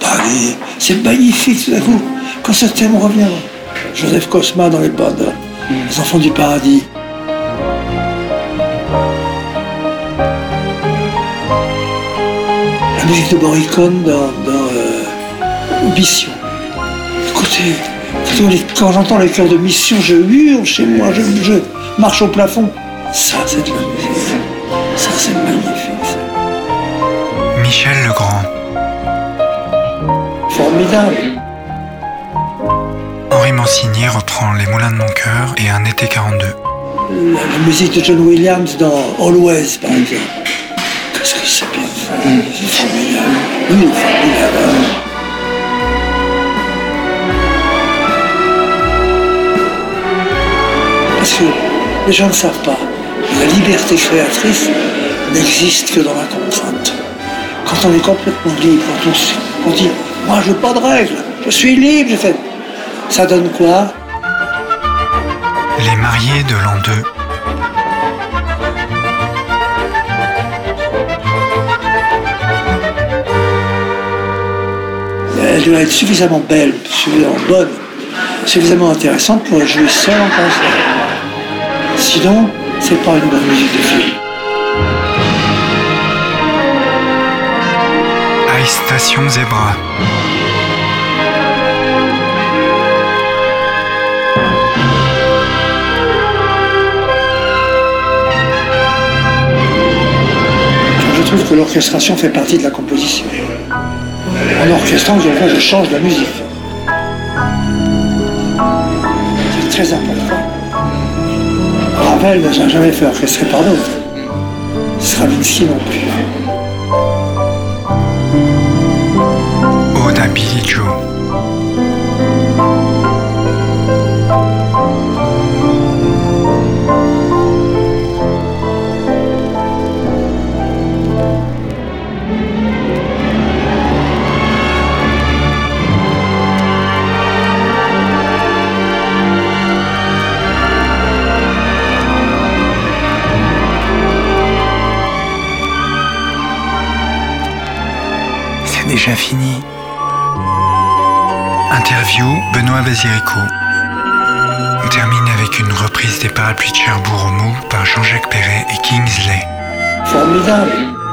Paris, c'est magnifique tout coup. Quand ce thème revient, Joseph Cosma dans les bandes, les enfants du paradis. La musique de Boricone dans, Mission. Écoutez, quand j'entends les chœurs de Mission, je hurle chez moi, je, je marche au plafond. Ça, c'est de la musique. Formidable. Henri Mancini reprend Les Moulins de mon cœur et Un été 42. La, la musique de John Williams dans Always, par exemple. Qu'est-ce que c'est bien fait. C'est formidable. Oui, formidable. Parce que les gens ne savent pas. La liberté créatrice n'existe que dans la contrainte. Quand on est complètement libre, quand on, on dit Moi, je veux pas de règles, je suis libre, je fais. Ça donne quoi? Les mariés de l'an 2. Elle doit être suffisamment belle, suffisamment bonne, suffisamment intéressante pour jouée seule en concert. Sinon, c'est pas une bonne musique de film. Station Zebra. Je trouve que l'orchestration fait partie de la composition. En orchestrant, je, je change la musique. C'est très important. Ravel s'est jamais fait orchestrer par d'autres. Stravinsky non plus. Billy Joe. C'est déjà fini. Interview Benoît Basirico. On termine avec une reprise des parapluies de Cherbourg au Mou par Jean-Jacques Perret et Kingsley. Formidable.